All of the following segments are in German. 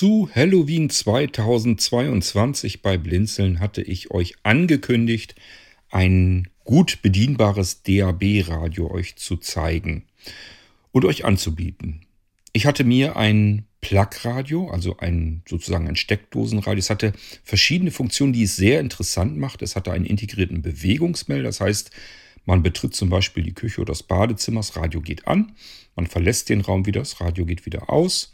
Zu Halloween 2022 bei Blinzeln hatte ich euch angekündigt, ein gut bedienbares DAB-Radio euch zu zeigen und euch anzubieten. Ich hatte mir ein Plug-Radio, also ein sozusagen ein Steckdosenradio. Es hatte verschiedene Funktionen, die es sehr interessant macht. Es hatte einen integrierten Bewegungsmelder, das heißt, man betritt zum Beispiel die Küche oder das Badezimmer, das Radio geht an, man verlässt den Raum wieder, das Radio geht wieder aus.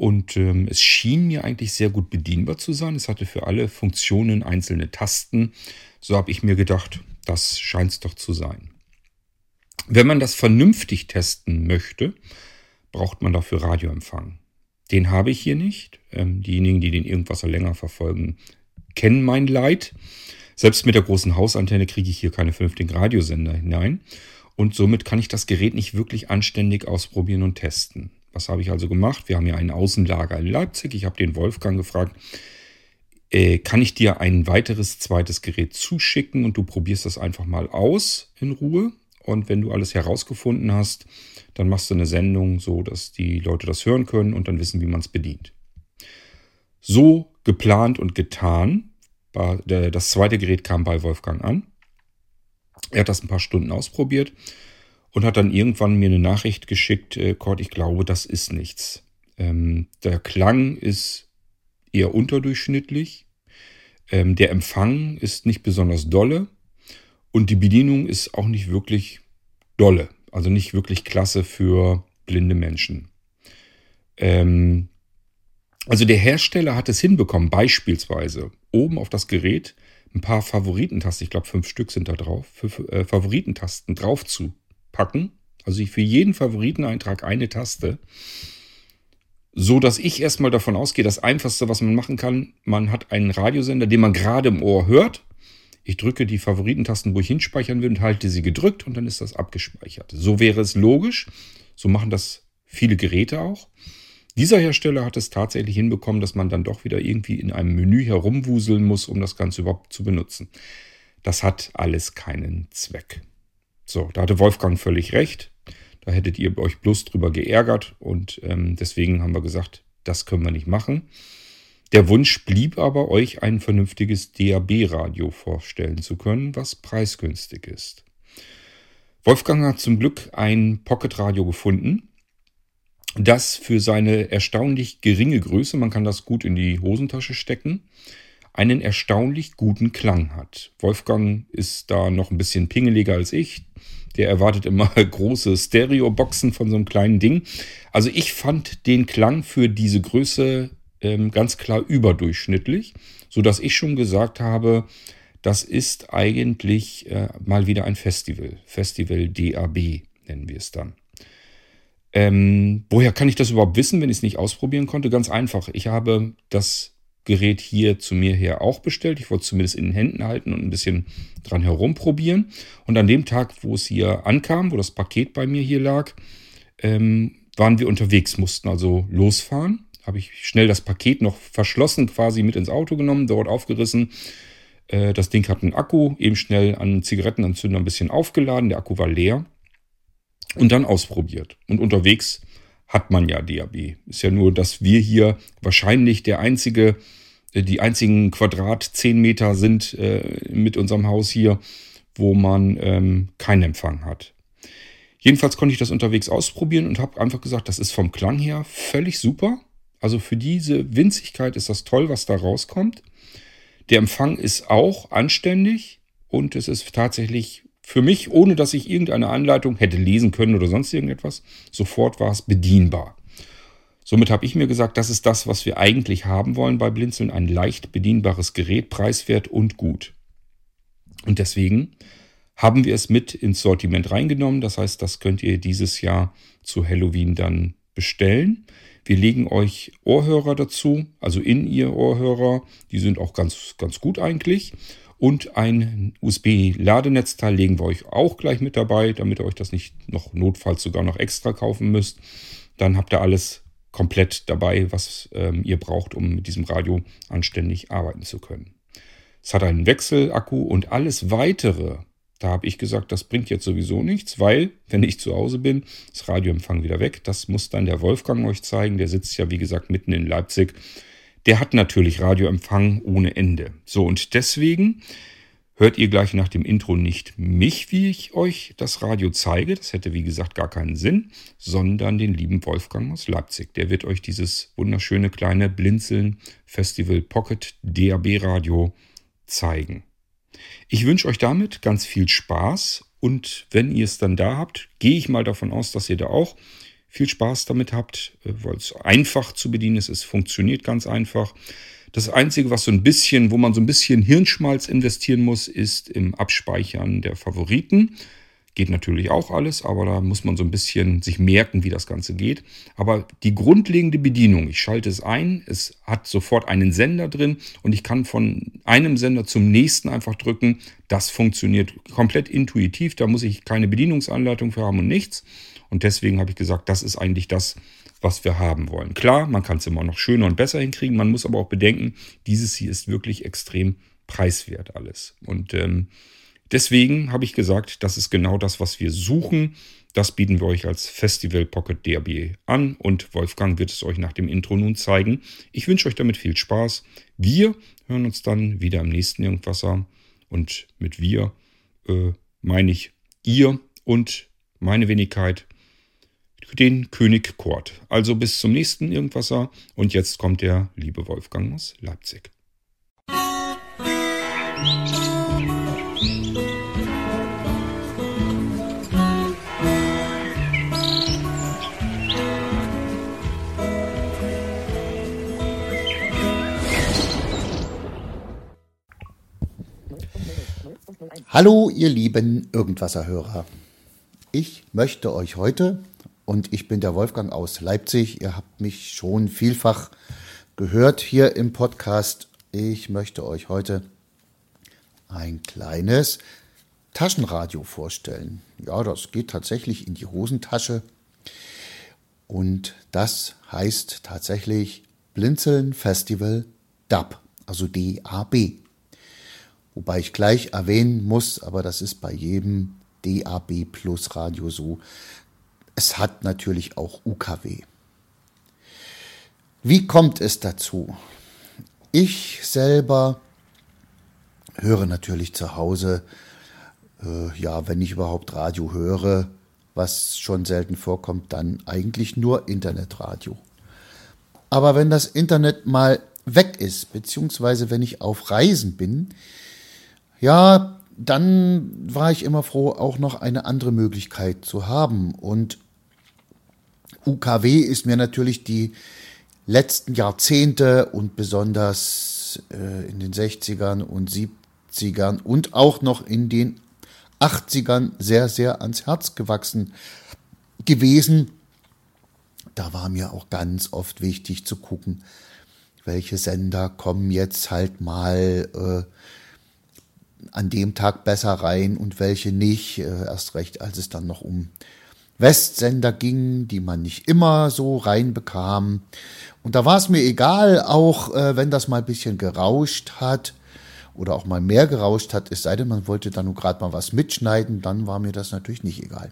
Und ähm, es schien mir eigentlich sehr gut bedienbar zu sein. Es hatte für alle Funktionen einzelne Tasten. So habe ich mir gedacht, das scheint es doch zu sein. Wenn man das vernünftig testen möchte, braucht man dafür Radioempfang. Den habe ich hier nicht. Ähm, diejenigen, die den Irgendwasser länger verfolgen, kennen mein Leid. Selbst mit der großen Hausantenne kriege ich hier keine vernünftigen Radiosender hinein. Und somit kann ich das Gerät nicht wirklich anständig ausprobieren und testen. Was habe ich also gemacht? Wir haben ja ein Außenlager in Leipzig. Ich habe den Wolfgang gefragt, äh, kann ich dir ein weiteres zweites Gerät zuschicken und du probierst das einfach mal aus in Ruhe. Und wenn du alles herausgefunden hast, dann machst du eine Sendung, so dass die Leute das hören können und dann wissen, wie man es bedient. So geplant und getan. Das zweite Gerät kam bei Wolfgang an. Er hat das ein paar Stunden ausprobiert und hat dann irgendwann mir eine Nachricht geschickt, äh, Kurt, ich glaube, das ist nichts. Ähm, der Klang ist eher unterdurchschnittlich. Ähm, der Empfang ist nicht besonders dolle. Und die Bedienung ist auch nicht wirklich dolle. Also nicht wirklich klasse für blinde Menschen. Ähm, also der Hersteller hat es hinbekommen, beispielsweise oben auf das Gerät ein paar Favoritentasten, ich glaube fünf Stück sind da drauf, für, äh, Favoritentasten drauf zu packen. Also für jeden Favoriteneintrag eine Taste. So dass ich erstmal davon ausgehe, das einfachste, was man machen kann, man hat einen Radiosender, den man gerade im Ohr hört. Ich drücke die Favoritentasten, wo ich hinspeichern will und halte sie gedrückt und dann ist das abgespeichert. So wäre es logisch. So machen das viele Geräte auch. Dieser Hersteller hat es tatsächlich hinbekommen, dass man dann doch wieder irgendwie in einem Menü herumwuseln muss, um das Ganze überhaupt zu benutzen. Das hat alles keinen Zweck. So, da hatte Wolfgang völlig recht. Da hättet ihr euch bloß drüber geärgert und ähm, deswegen haben wir gesagt, das können wir nicht machen. Der Wunsch blieb aber, euch ein vernünftiges DAB-Radio vorstellen zu können, was preisgünstig ist. Wolfgang hat zum Glück ein Pocket-Radio gefunden, das für seine erstaunlich geringe Größe, man kann das gut in die Hosentasche stecken, einen erstaunlich guten Klang hat. Wolfgang ist da noch ein bisschen pingeliger als ich. Der erwartet immer große Stereo-Boxen von so einem kleinen Ding. Also ich fand den Klang für diese Größe ähm, ganz klar überdurchschnittlich, sodass ich schon gesagt habe, das ist eigentlich äh, mal wieder ein Festival. Festival DAB nennen wir es dann. Ähm, woher kann ich das überhaupt wissen, wenn ich es nicht ausprobieren konnte? Ganz einfach. Ich habe das Gerät hier zu mir her auch bestellt. Ich wollte es zumindest in den Händen halten und ein bisschen dran herumprobieren. Und an dem Tag, wo es hier ankam, wo das Paket bei mir hier lag, ähm, waren wir unterwegs, mussten also losfahren. Habe ich schnell das Paket noch verschlossen, quasi mit ins Auto genommen, dort aufgerissen. Äh, das Ding hat einen Akku, eben schnell an Zigarettenanzünder ein bisschen aufgeladen. Der Akku war leer und dann ausprobiert. Und unterwegs hat man ja DAB. Ist ja nur, dass wir hier wahrscheinlich der einzige, die einzigen Quadrat 10 Meter sind äh, mit unserem Haus hier, wo man ähm, keinen Empfang hat. Jedenfalls konnte ich das unterwegs ausprobieren und habe einfach gesagt, das ist vom Klang her völlig super. Also für diese Winzigkeit ist das toll, was da rauskommt. Der Empfang ist auch anständig und es ist tatsächlich für mich, ohne dass ich irgendeine Anleitung hätte lesen können oder sonst irgendetwas, sofort war es bedienbar. Somit habe ich mir gesagt, das ist das, was wir eigentlich haben wollen bei Blinzeln, ein leicht bedienbares Gerät, preiswert und gut. Und deswegen haben wir es mit ins Sortiment reingenommen. Das heißt, das könnt ihr dieses Jahr zu Halloween dann bestellen. Wir legen euch Ohrhörer dazu, also in ihr Ohrhörer. Die sind auch ganz, ganz gut eigentlich. Und ein USB-Ladenetzteil legen wir euch auch gleich mit dabei, damit ihr euch das nicht noch notfalls sogar noch extra kaufen müsst. Dann habt ihr alles komplett dabei, was ähm, ihr braucht, um mit diesem Radio anständig arbeiten zu können. Es hat einen Wechselakku und alles weitere, Da habe ich gesagt, das bringt jetzt sowieso nichts, weil, wenn ich zu Hause bin, ist Radioempfang wieder weg. Das muss dann der Wolfgang euch zeigen. Der sitzt ja, wie gesagt, mitten in Leipzig. Der hat natürlich Radioempfang ohne Ende. So, und deswegen hört ihr gleich nach dem Intro nicht mich, wie ich euch das Radio zeige. Das hätte, wie gesagt, gar keinen Sinn, sondern den lieben Wolfgang aus Leipzig. Der wird euch dieses wunderschöne kleine Blinzeln Festival Pocket DAB Radio zeigen. Ich wünsche euch damit ganz viel Spaß und wenn ihr es dann da habt, gehe ich mal davon aus, dass ihr da auch viel Spaß damit habt, äh, weil es einfach zu bedienen ist. Es funktioniert ganz einfach. Das Einzige, was so ein bisschen, wo man so ein bisschen Hirnschmalz investieren muss, ist im Abspeichern der Favoriten. Geht natürlich auch alles, aber da muss man so ein bisschen sich merken, wie das Ganze geht. Aber die grundlegende Bedienung, ich schalte es ein, es hat sofort einen Sender drin und ich kann von einem Sender zum nächsten einfach drücken. Das funktioniert komplett intuitiv, da muss ich keine Bedienungsanleitung für haben und nichts. Und deswegen habe ich gesagt, das ist eigentlich das, was wir haben wollen. Klar, man kann es immer noch schöner und besser hinkriegen, man muss aber auch bedenken, dieses hier ist wirklich extrem preiswert alles. Und ähm, Deswegen habe ich gesagt, das ist genau das, was wir suchen. Das bieten wir euch als Festival Pocket DAB an und Wolfgang wird es euch nach dem Intro nun zeigen. Ich wünsche euch damit viel Spaß. Wir hören uns dann wieder im nächsten Irgendwasser und mit wir äh, meine ich ihr und meine Wenigkeit, den König Kurt. Also bis zum nächsten Irgendwasser und jetzt kommt der liebe Wolfgang aus Leipzig. Hallo, ihr lieben Irgendwasserhörer. Ich möchte euch heute, und ich bin der Wolfgang aus Leipzig, ihr habt mich schon vielfach gehört hier im Podcast, ich möchte euch heute ein kleines Taschenradio vorstellen. Ja, das geht tatsächlich in die Hosentasche. Und das heißt tatsächlich Blinzeln Festival DAB, also DAB. Wobei ich gleich erwähnen muss, aber das ist bei jedem DAB Plus Radio so, es hat natürlich auch UKW. Wie kommt es dazu? Ich selber höre natürlich zu Hause, äh, ja, wenn ich überhaupt Radio höre, was schon selten vorkommt, dann eigentlich nur Internetradio. Aber wenn das Internet mal weg ist, beziehungsweise wenn ich auf Reisen bin, ja, dann war ich immer froh, auch noch eine andere Möglichkeit zu haben. Und UKW ist mir natürlich die letzten Jahrzehnte und besonders äh, in den 60ern und 70ern und auch noch in den 80ern sehr, sehr ans Herz gewachsen gewesen. Da war mir auch ganz oft wichtig zu gucken, welche Sender kommen jetzt halt mal äh, an dem Tag besser rein und welche nicht. Äh, erst recht, als es dann noch um Westsender ging, die man nicht immer so reinbekam. Und da war es mir egal, auch äh, wenn das mal ein bisschen gerauscht hat oder auch mal mehr gerauscht hat, es sei denn, man wollte da nur gerade mal was mitschneiden, dann war mir das natürlich nicht egal.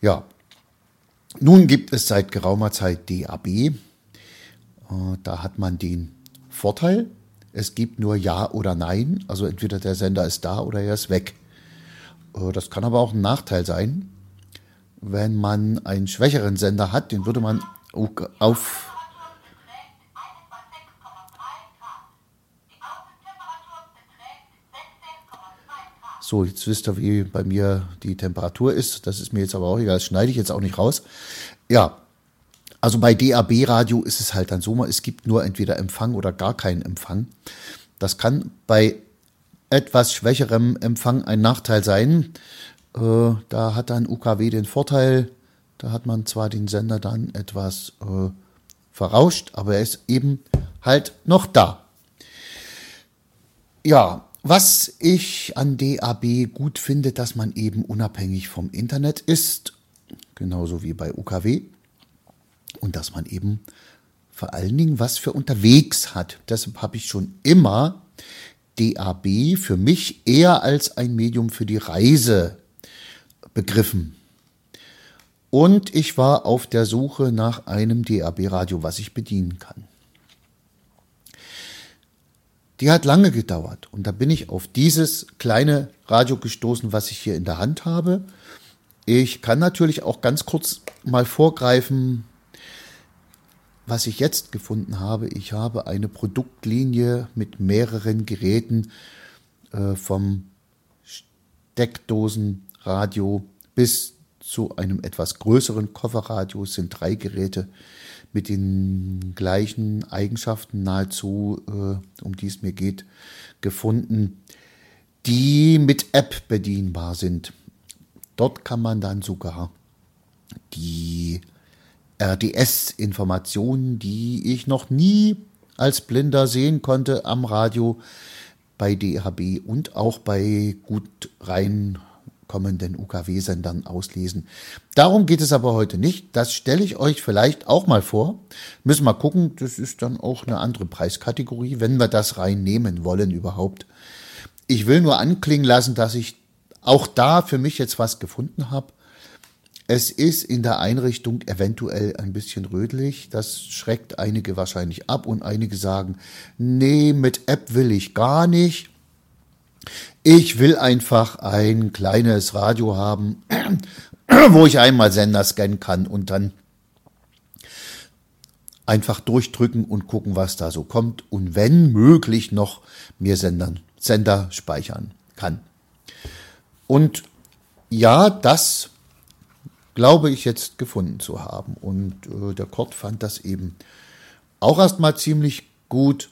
Ja, nun gibt es seit geraumer Zeit DAB. Äh, da hat man den Vorteil, es gibt nur Ja oder Nein. Also entweder der Sender ist da oder er ist weg. Äh, das kann aber auch ein Nachteil sein. Wenn man einen schwächeren Sender hat, den würde man auf So, jetzt wisst ihr, wie bei mir die Temperatur ist. Das ist mir jetzt aber auch egal. Das schneide ich jetzt auch nicht raus. Ja, also bei DAB-Radio ist es halt dann so, es gibt nur entweder Empfang oder gar keinen Empfang. Das kann bei etwas schwächerem Empfang ein Nachteil sein. Äh, da hat dann UKW den Vorteil, da hat man zwar den Sender dann etwas äh, verrauscht, aber er ist eben halt noch da. Ja, was ich an DAB gut finde, dass man eben unabhängig vom Internet ist, genauso wie bei UKW und dass man eben vor allen Dingen was für unterwegs hat. Deshalb habe ich schon immer DAB für mich eher als ein Medium für die Reise begriffen. Und ich war auf der Suche nach einem DAB-Radio, was ich bedienen kann. Die hat lange gedauert und da bin ich auf dieses kleine Radio gestoßen, was ich hier in der Hand habe. Ich kann natürlich auch ganz kurz mal vorgreifen, was ich jetzt gefunden habe. Ich habe eine Produktlinie mit mehreren Geräten äh, vom Steckdosenradio bis zu einem etwas größeren Kofferradio. Sind drei Geräte mit den gleichen Eigenschaften nahezu, äh, um die es mir geht, gefunden, die mit App bedienbar sind. Dort kann man dann sogar die RDS-Informationen, die ich noch nie als Blinder sehen konnte am Radio bei DHB und auch bei gut rein kommenden UKW-Sendern auslesen. Darum geht es aber heute nicht. Das stelle ich euch vielleicht auch mal vor. Müssen wir gucken. Das ist dann auch eine andere Preiskategorie, wenn wir das reinnehmen wollen überhaupt. Ich will nur anklingen lassen, dass ich auch da für mich jetzt was gefunden habe. Es ist in der Einrichtung eventuell ein bisschen rötlich. Das schreckt einige wahrscheinlich ab und einige sagen, nee, mit App will ich gar nicht. Ich will einfach ein kleines Radio haben, wo ich einmal Sender scannen kann und dann einfach durchdrücken und gucken, was da so kommt und wenn möglich noch mir Sendern, Sender speichern kann. Und ja, das glaube ich jetzt gefunden zu haben. Und äh, der Kurt fand das eben auch erstmal ziemlich gut.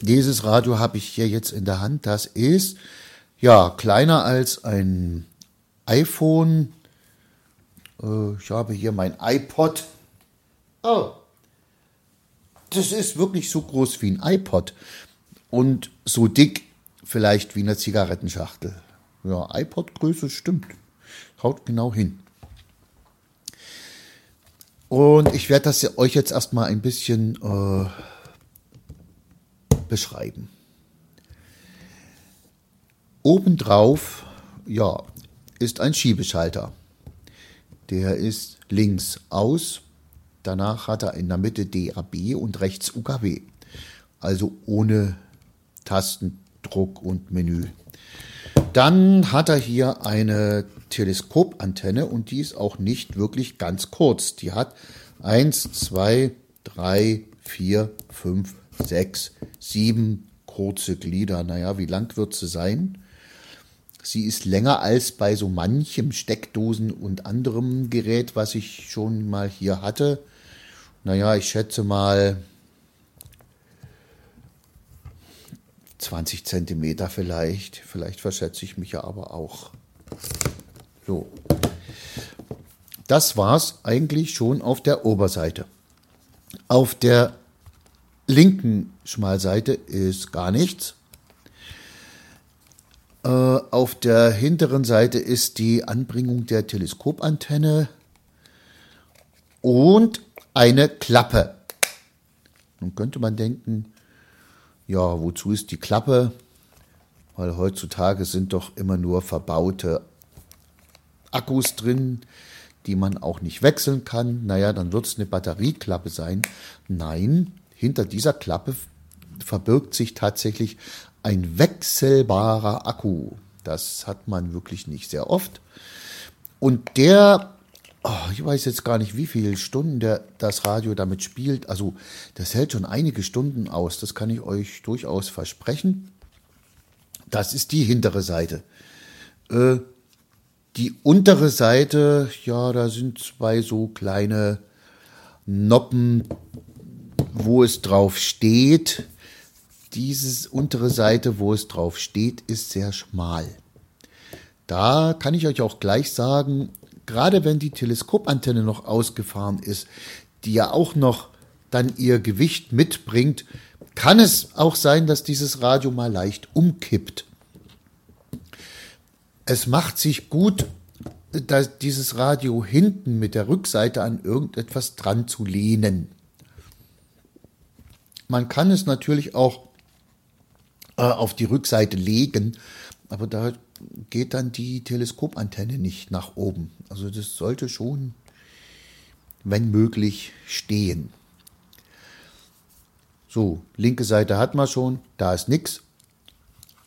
Dieses Radio habe ich hier jetzt in der Hand. Das ist ja kleiner als ein iPhone. Äh, ich habe hier mein iPod. Oh, das ist wirklich so groß wie ein iPod und so dick vielleicht wie eine Zigarettenschachtel. Ja, iPod-Größe stimmt. Haut genau hin. Und ich werde das euch jetzt erstmal ein bisschen äh, beschreiben. Obendrauf, ja, ist ein Schiebeschalter. Der ist links aus. Danach hat er in der Mitte DAB und rechts UKW. Also ohne Tastendruck und Menü. Dann hat er hier eine Teleskopantenne und die ist auch nicht wirklich ganz kurz. Die hat 1, 2, 3, 4, 5, 6, 7 kurze Glieder. Naja, wie lang wird sie sein? Sie ist länger als bei so manchem Steckdosen und anderem Gerät, was ich schon mal hier hatte. Naja, ich schätze mal 20 Zentimeter vielleicht. Vielleicht verschätze ich mich ja aber auch. So. Das war's eigentlich schon auf der Oberseite. Auf der linken Schmalseite ist gar nichts. Äh, auf der hinteren Seite ist die Anbringung der Teleskopantenne und eine Klappe. Nun könnte man denken, ja, wozu ist die Klappe? Weil heutzutage sind doch immer nur verbaute Akkus drin, die man auch nicht wechseln kann. Naja, dann wird es eine Batterieklappe sein. Nein, hinter dieser Klappe verbirgt sich tatsächlich ein wechselbarer Akku. Das hat man wirklich nicht sehr oft. Und der, oh, ich weiß jetzt gar nicht, wie viele Stunden der, das Radio damit spielt. Also das hält schon einige Stunden aus. Das kann ich euch durchaus versprechen. Das ist die hintere Seite. Äh, die untere Seite, ja, da sind zwei so kleine Noppen, wo es drauf steht. Diese untere Seite, wo es drauf steht, ist sehr schmal. Da kann ich euch auch gleich sagen, gerade wenn die Teleskopantenne noch ausgefahren ist, die ja auch noch dann ihr Gewicht mitbringt, kann es auch sein, dass dieses Radio mal leicht umkippt es macht sich gut, dieses Radio hinten mit der Rückseite an irgendetwas dran zu lehnen. Man kann es natürlich auch auf die Rückseite legen. Aber da geht dann die Teleskopantenne nicht nach oben. Also das sollte schon, wenn möglich, stehen. So, linke Seite hat man schon, da ist nichts.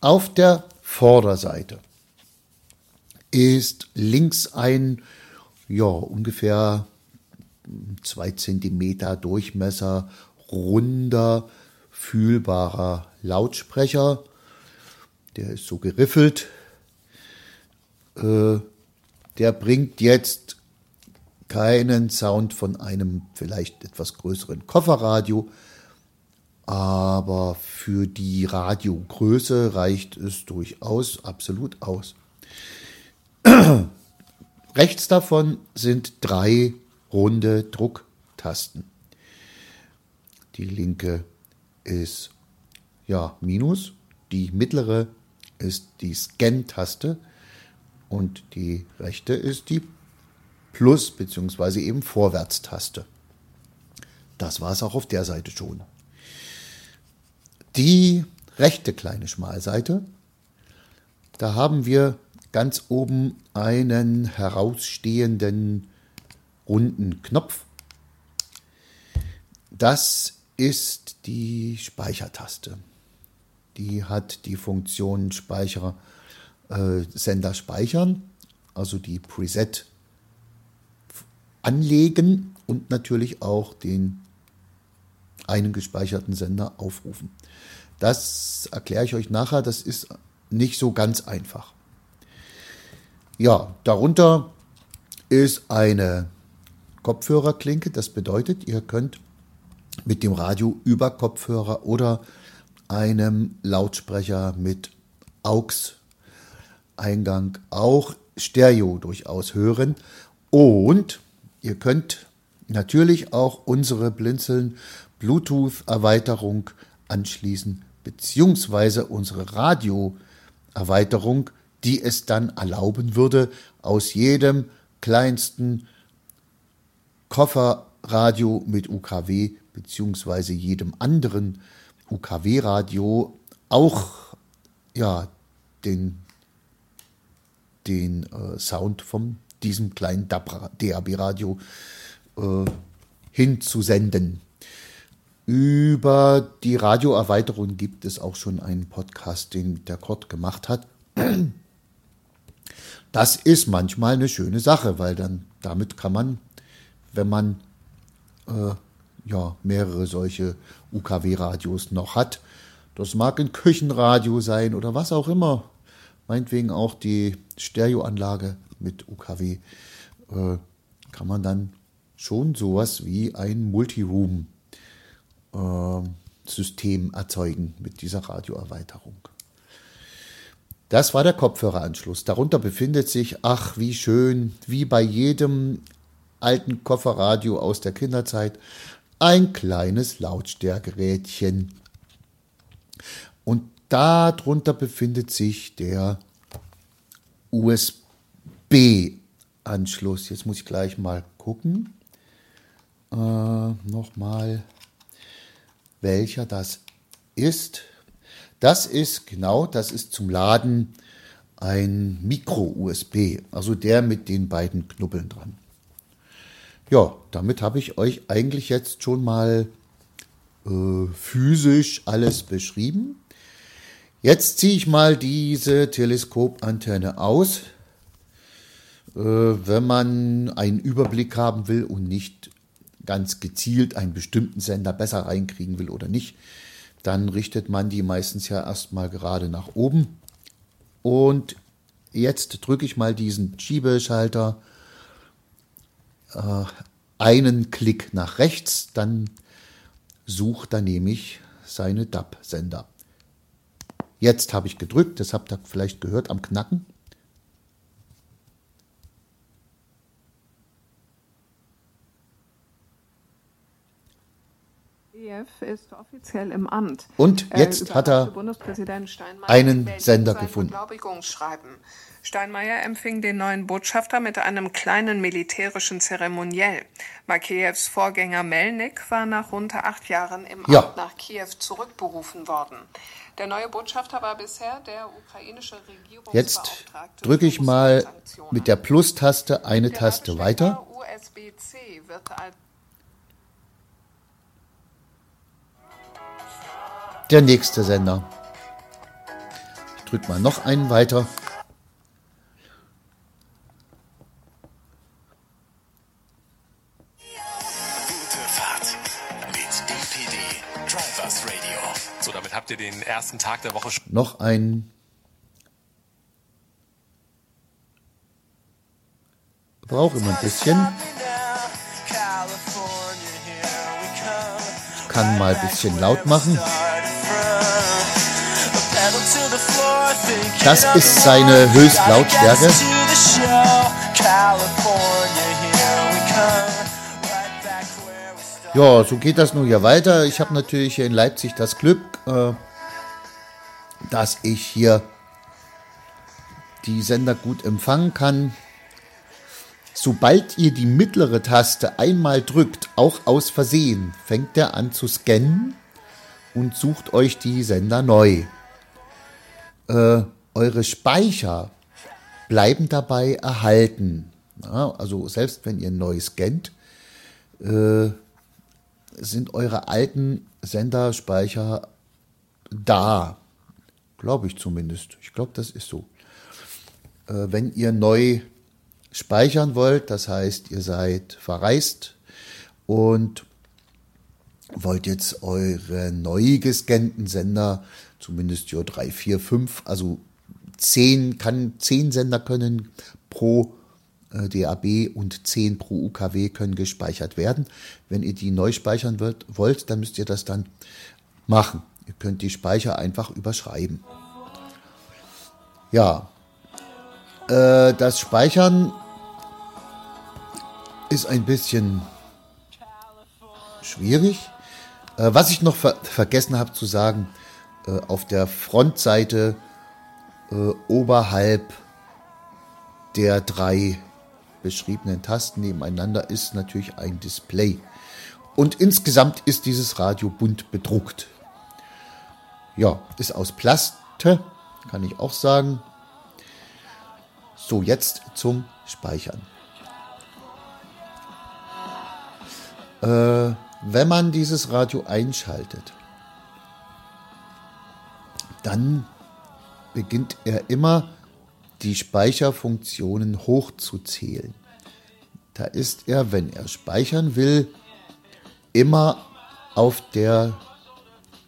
Auf der Vorderseite ist links ein, ja, ungefähr zwei Zentimeter Durchmesser, runder, fühlbarer Lautsprecher. Der ist so geriffelt. Äh, der bringt jetzt keinen Sound von einem vielleicht etwas größeren Kofferradio, aber für die Radiogröße reicht es durchaus absolut aus. Rechts davon sind drei runde Drucktasten. Die linke ist ja Minus, die mittlere ist die Scan-Taste und die rechte ist die Plus- bzw. eben Vorwärtstaste. Das war es auch auf der Seite schon. Die rechte kleine Schmalseite, da haben wir ganz oben einen herausstehenden runden Knopf. Das ist die Speichertaste. Die hat die Funktion Speicher, äh, Sender speichern, also die Preset anlegen und natürlich auch den einen gespeicherten Sender aufrufen. Das erkläre ich euch nachher, das ist nicht so ganz einfach. Ja, darunter ist eine Kopfhörerklinke. Das bedeutet, ihr könnt mit dem Radio über Kopfhörer oder einem Lautsprecher mit AUX-Eingang auch Stereo durchaus hören. Und ihr könnt natürlich auch unsere Blinzeln Bluetooth-Erweiterung anschließen, beziehungsweise unsere Radio-Erweiterung, die es dann erlauben würde, aus jedem kleinsten Kofferradio mit UKW beziehungsweise jedem anderen UKW-Radio auch ja, den, den äh, Sound von diesem kleinen DAB-Radio äh, hinzusenden. Über die Radioerweiterung gibt es auch schon einen Podcast, den der Kurt gemacht hat. Das ist manchmal eine schöne Sache, weil dann damit kann man wenn man äh, ja, mehrere solche UKW-Radios noch hat. Das mag ein Küchenradio sein oder was auch immer. Meinetwegen auch die Stereoanlage mit UKW. Äh, kann man dann schon sowas wie ein Multiroom-System äh, erzeugen mit dieser Radioerweiterung. Das war der Kopfhöreranschluss. Darunter befindet sich, ach wie schön, wie bei jedem alten Kofferradio aus der Kinderzeit ein kleines Lautstärkerädchen. Und darunter befindet sich der USB-Anschluss. Jetzt muss ich gleich mal gucken. Äh, Nochmal, welcher das ist. Das ist genau, das ist zum Laden ein Micro-USB, also der mit den beiden Knubbeln dran. Ja, damit habe ich euch eigentlich jetzt schon mal äh, physisch alles beschrieben. Jetzt ziehe ich mal diese Teleskopantenne aus. Äh, wenn man einen Überblick haben will und nicht ganz gezielt einen bestimmten Sender besser reinkriegen will oder nicht, dann richtet man die meistens ja erstmal gerade nach oben. Und jetzt drücke ich mal diesen Schiebeschalter äh, einen Klick nach rechts, dann sucht er nämlich seine DAB-Sender. Jetzt habe ich gedrückt, das habt ihr vielleicht gehört am Knacken. ist offiziell im Amt. Und äh, jetzt hat er einen Sender gefunden. Steinmeier empfing den neuen Botschafter mit einem kleinen militärischen Zeremoniell. Makejews Vorgänger Melnik war nach rund acht Jahren im ja. Amt nach Kiew zurückberufen worden. Der neue Botschafter war bisher der ukrainische Regierungsbeauftragte. Jetzt drücke ich mal mit der Plus-Taste eine der Taste weiter. USB-C wird als der nächste Sender. Ich drücke mal noch einen weiter. Habt ihr den ersten Tag der Woche. Noch ein. Brauche immer ein bisschen. Kann mal ein bisschen laut machen. Das ist seine Höchstlautstärke. Ja, so geht das nun ja weiter. Ich habe natürlich hier in Leipzig das Glück, äh, dass ich hier die Sender gut empfangen kann. Sobald ihr die mittlere Taste einmal drückt, auch aus Versehen, fängt er an zu scannen und sucht euch die Sender neu. Äh, eure Speicher bleiben dabei erhalten. Ja, also selbst wenn ihr neu scannt, äh, sind eure alten Senderspeicher da. Glaube ich zumindest. Ich glaube, das ist so. Äh, wenn ihr neu speichern wollt, das heißt, ihr seid verreist und wollt jetzt eure neu gescannten Sender, zumindest ja 3, 4, 5, also 10 kann 10 Sender können pro DAB und 10 pro UKW können gespeichert werden. Wenn ihr die neu speichern wollt, dann müsst ihr das dann machen. Ihr könnt die Speicher einfach überschreiben. Ja, äh, das Speichern ist ein bisschen schwierig. Äh, was ich noch ver vergessen habe zu sagen, äh, auf der Frontseite äh, oberhalb der drei beschriebenen Tasten nebeneinander ist natürlich ein Display. Und insgesamt ist dieses Radio bunt bedruckt. Ja, ist aus Plaste, kann ich auch sagen. So, jetzt zum Speichern. Äh, wenn man dieses Radio einschaltet, dann beginnt er immer die Speicherfunktionen hochzuzählen. Da ist er, wenn er speichern will, immer auf, der,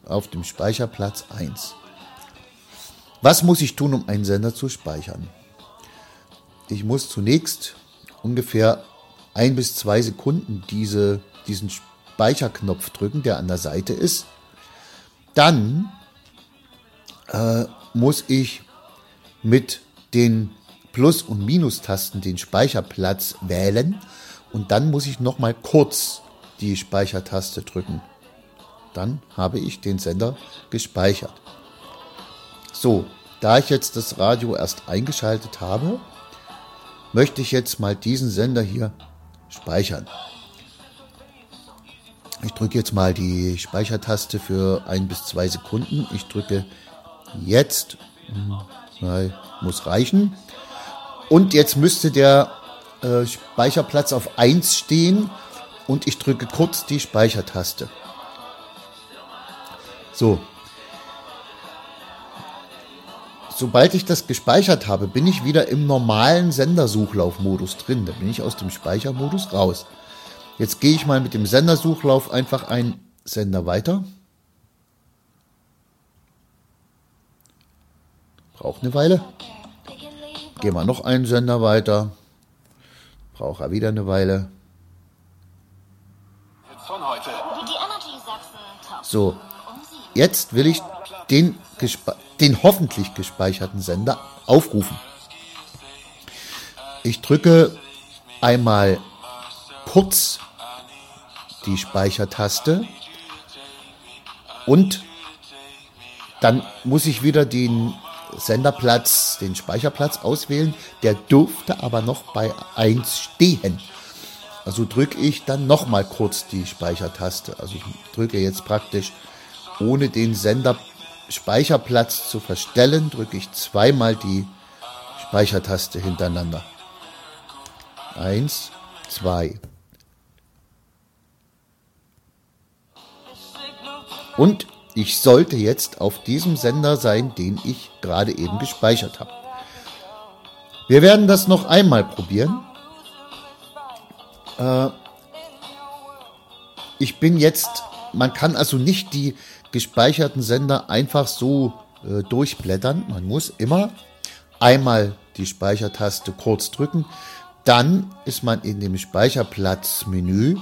auf dem Speicherplatz 1. Was muss ich tun, um einen Sender zu speichern? Ich muss zunächst ungefähr ein bis zwei Sekunden diese, diesen Speicherknopf drücken, der an der Seite ist. Dann äh, muss ich mit den Plus- und Minustasten den Speicherplatz wählen und dann muss ich nochmal kurz die Speichertaste drücken. Dann habe ich den Sender gespeichert. So, da ich jetzt das Radio erst eingeschaltet habe, möchte ich jetzt mal diesen Sender hier speichern. Ich drücke jetzt mal die Speichertaste für ein bis zwei Sekunden. Ich drücke jetzt. Nein, muss reichen. Und jetzt müsste der äh, Speicherplatz auf 1 stehen und ich drücke kurz die Speichertaste. So. Sobald ich das gespeichert habe, bin ich wieder im normalen Sendersuchlaufmodus drin. Da bin ich aus dem Speichermodus raus. Jetzt gehe ich mal mit dem Sendersuchlauf einfach einen Sender weiter. Braucht eine Weile. Gehen wir noch einen Sender weiter. Braucht er wieder eine Weile. So, jetzt will ich den, den hoffentlich gespeicherten Sender aufrufen. Ich drücke einmal kurz die Speichertaste Und dann muss ich wieder den Senderplatz, den Speicherplatz auswählen. Der durfte aber noch bei 1 stehen. Also drücke ich dann nochmal kurz die Speichertaste. Also ich drücke jetzt praktisch, ohne den Sender-Speicherplatz zu verstellen, drücke ich zweimal die Speichertaste hintereinander. Eins, zwei. Und ich sollte jetzt auf diesem Sender sein, den ich gerade eben gespeichert habe. Wir werden das noch einmal probieren. Äh, ich bin jetzt, man kann also nicht die gespeicherten Sender einfach so äh, durchblättern. Man muss immer einmal die Speichertaste kurz drücken. Dann ist man in dem Speicherplatzmenü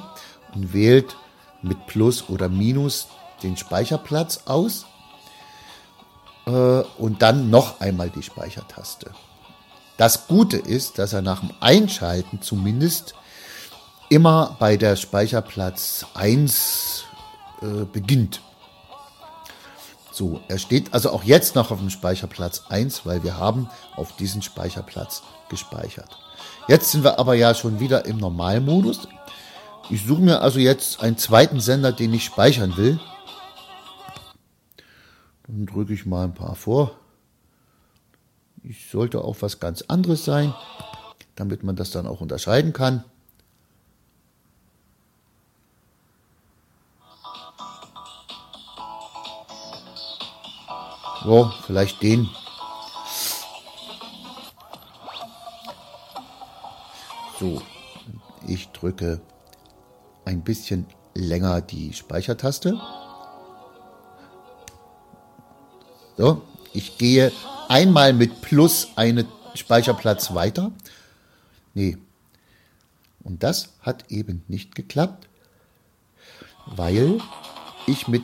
und wählt mit Plus oder Minus den Speicherplatz aus äh, und dann noch einmal die Speichertaste. Das Gute ist, dass er nach dem Einschalten zumindest immer bei der Speicherplatz 1 äh, beginnt. So, er steht also auch jetzt noch auf dem Speicherplatz 1, weil wir haben auf diesen Speicherplatz gespeichert. Jetzt sind wir aber ja schon wieder im Normalmodus. Ich suche mir also jetzt einen zweiten Sender, den ich speichern will. Dann drücke ich mal ein paar vor. Ich sollte auch was ganz anderes sein, damit man das dann auch unterscheiden kann. So, vielleicht den. So, ich drücke ein bisschen länger die Speichertaste. So, ich gehe einmal mit Plus einen Speicherplatz weiter. Nee. Und das hat eben nicht geklappt, weil ich mit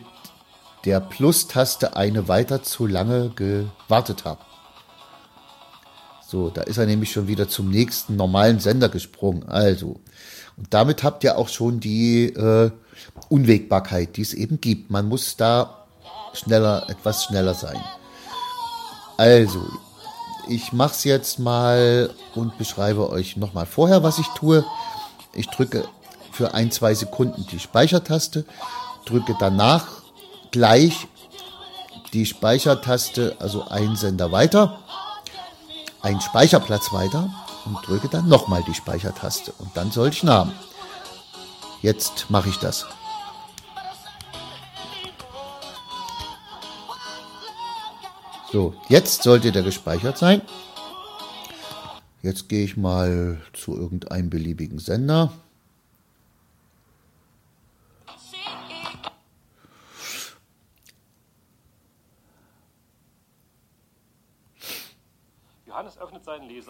der Plus-Taste eine weiter zu lange gewartet habe. So, da ist er nämlich schon wieder zum nächsten normalen Sender gesprungen. Also, und damit habt ihr auch schon die äh, Unwägbarkeit, die es eben gibt. Man muss da schneller, etwas schneller sein. Also, ich mache es jetzt mal und beschreibe euch nochmal vorher, was ich tue. Ich drücke für ein, zwei Sekunden die Speichertaste, drücke danach gleich die Speichertaste, also ein Sender weiter, ein Speicherplatz weiter und drücke dann nochmal die Speichertaste und dann soll ich haben. Jetzt mache ich das. So, jetzt sollte der gespeichert sein. Jetzt gehe ich mal zu irgendeinem beliebigen Sender.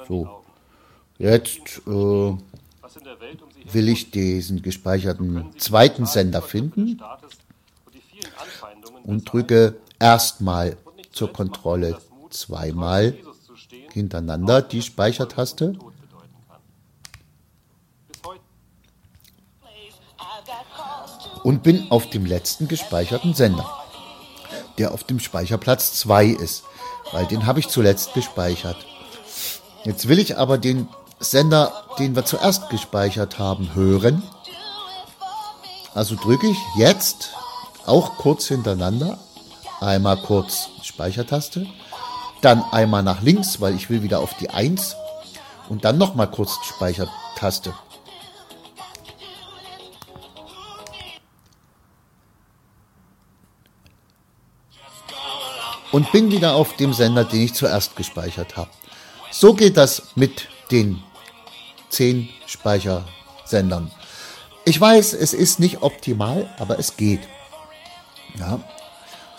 So, jetzt äh, will ich diesen gespeicherten zweiten Sender finden und drücke erstmal zur Kontrolle zweimal hintereinander die Speichertaste. Und bin auf dem letzten gespeicherten Sender, der auf dem Speicherplatz 2 ist, weil den habe ich zuletzt gespeichert. Jetzt will ich aber den Sender, den wir zuerst gespeichert haben, hören. Also drücke ich jetzt auch kurz hintereinander einmal kurz Speichertaste, dann einmal nach links, weil ich will wieder auf die 1 und dann nochmal kurz Speichertaste. Und bin wieder auf dem Sender, den ich zuerst gespeichert habe. So geht das mit den 10 Speichersendern. Ich weiß, es ist nicht optimal, aber es geht. Ja.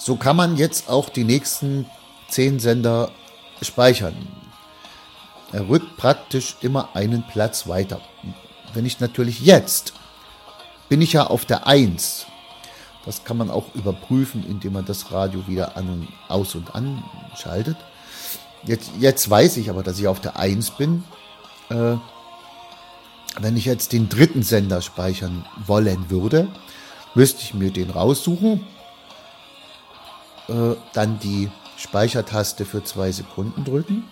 So kann man jetzt auch die nächsten 10 Sender speichern. Er rückt praktisch immer einen Platz weiter. Wenn ich natürlich jetzt bin ich ja auf der 1. Das kann man auch überprüfen, indem man das Radio wieder an und aus und anschaltet. Jetzt, jetzt weiß ich aber, dass ich auf der 1 bin. Äh, wenn ich jetzt den dritten Sender speichern wollen würde, müsste ich mir den raussuchen. Äh, dann die Speichertaste für zwei Sekunden drücken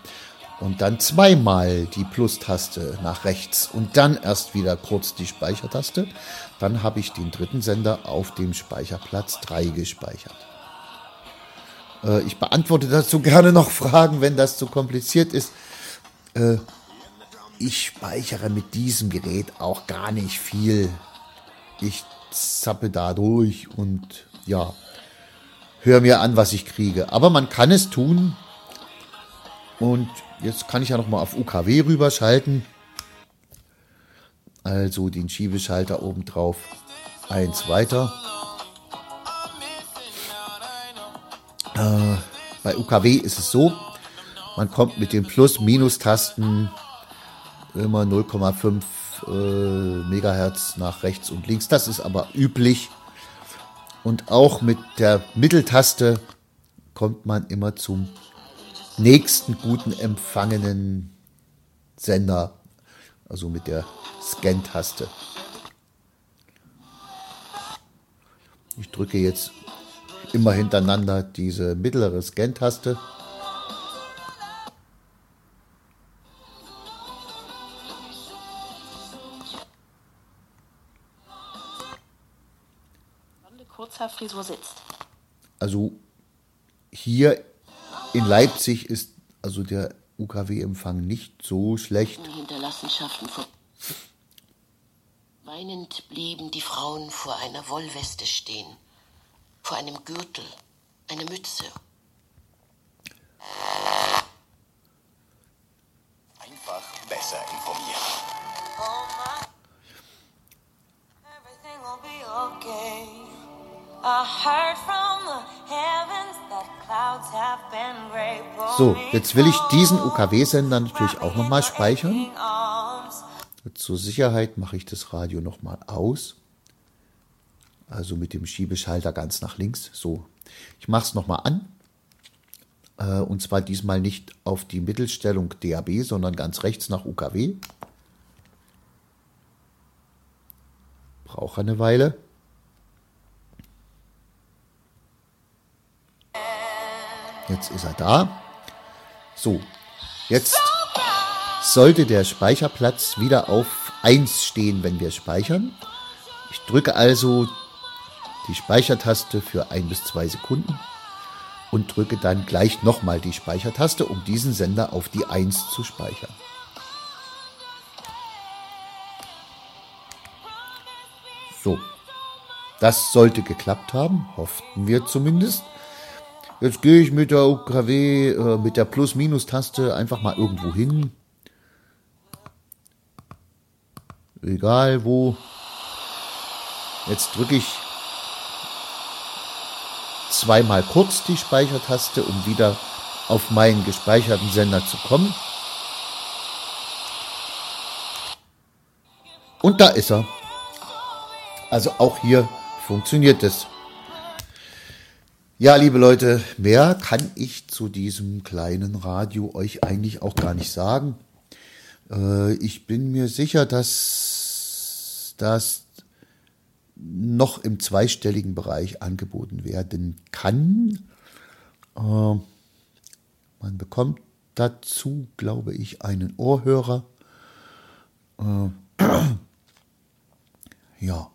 und dann zweimal die Plus-Taste nach rechts und dann erst wieder kurz die Speichertaste. Dann habe ich den dritten Sender auf dem Speicherplatz 3 gespeichert. Äh, ich beantworte dazu gerne noch Fragen, wenn das zu kompliziert ist. Äh, ich speichere mit diesem Gerät auch gar nicht viel. Ich zappe da durch und ja, höre mir an, was ich kriege. Aber man kann es tun. Und jetzt kann ich ja noch mal auf UKW rüberschalten. Also den Schiebeschalter oben drauf. Eins weiter. Äh, bei UKW ist es so, man kommt mit den Plus-Minus-Tasten immer 0,5 äh, Megahertz nach rechts und links. Das ist aber üblich. Und auch mit der Mitteltaste kommt man immer zum nächsten guten empfangenen Sender, also mit der Scan-Taste. Ich drücke jetzt immer hintereinander diese mittlere Scan-Taste. Kurzhaarfrisur sitzt. Also hier in Leipzig ist also der UKW-Empfang nicht so schlecht. Hinterlassenschaften Weinend blieben die Frauen vor einer Wollweste stehen vor einem Gürtel, eine Mütze. Einfach besser informieren. So, jetzt will ich diesen UKW-Sender natürlich auch nochmal speichern. Zur Sicherheit mache ich das Radio nochmal aus also mit dem Schiebeschalter ganz nach links. So, ich mache es nochmal an. Äh, und zwar diesmal nicht auf die Mittelstellung DAB, sondern ganz rechts nach UKW. Brauche eine Weile. Jetzt ist er da. So, jetzt sollte der Speicherplatz wieder auf 1 stehen, wenn wir speichern. Ich drücke also die Speichertaste für ein bis zwei Sekunden und drücke dann gleich nochmal die Speichertaste, um diesen Sender auf die 1 zu speichern. So, das sollte geklappt haben, hofften wir zumindest. Jetzt gehe ich mit der UKW, äh, mit der Plus-Minus-Taste einfach mal irgendwo hin. Egal wo. Jetzt drücke ich zweimal kurz die Speichertaste, um wieder auf meinen gespeicherten Sender zu kommen. Und da ist er. Also auch hier funktioniert es. Ja, liebe Leute, mehr kann ich zu diesem kleinen Radio euch eigentlich auch gar nicht sagen. Äh, ich bin mir sicher, dass das noch im zweistelligen Bereich angeboten werden kann. Äh, man bekommt dazu, glaube ich, einen Ohrhörer. Äh, ja.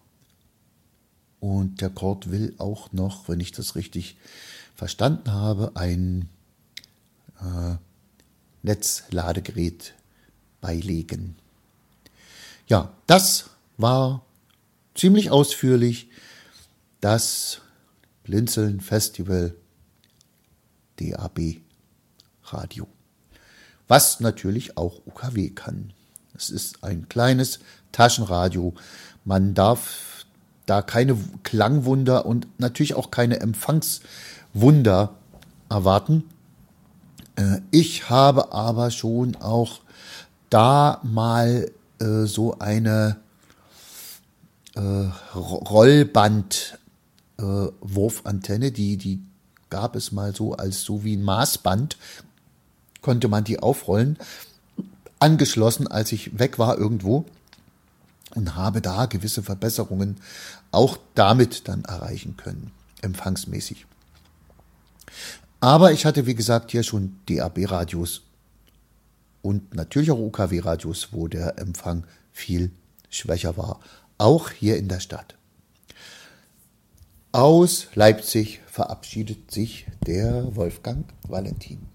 Und der Kord will auch noch, wenn ich das richtig verstanden habe, ein äh, Netzladegerät beilegen. Ja, das war ziemlich ausführlich das Blinzeln Festival DAB Radio. Was natürlich auch UKW kann. Es ist ein kleines Taschenradio. Man darf da keine Klangwunder und natürlich auch keine Empfangswunder erwarten. Äh, ich habe aber schon auch da mal äh, so eine äh, Rollband äh, Wurfantenne, die, die gab es mal so als so wie ein Maßband, konnte man die aufrollen, angeschlossen, als ich weg war irgendwo und habe da gewisse Verbesserungen auch damit dann erreichen können, empfangsmäßig. Aber ich hatte, wie gesagt, hier schon DAB-Radios und natürlich auch UKW-Radios, wo der Empfang viel schwächer war. Auch hier in der Stadt. Aus Leipzig verabschiedet sich der Wolfgang Valentin.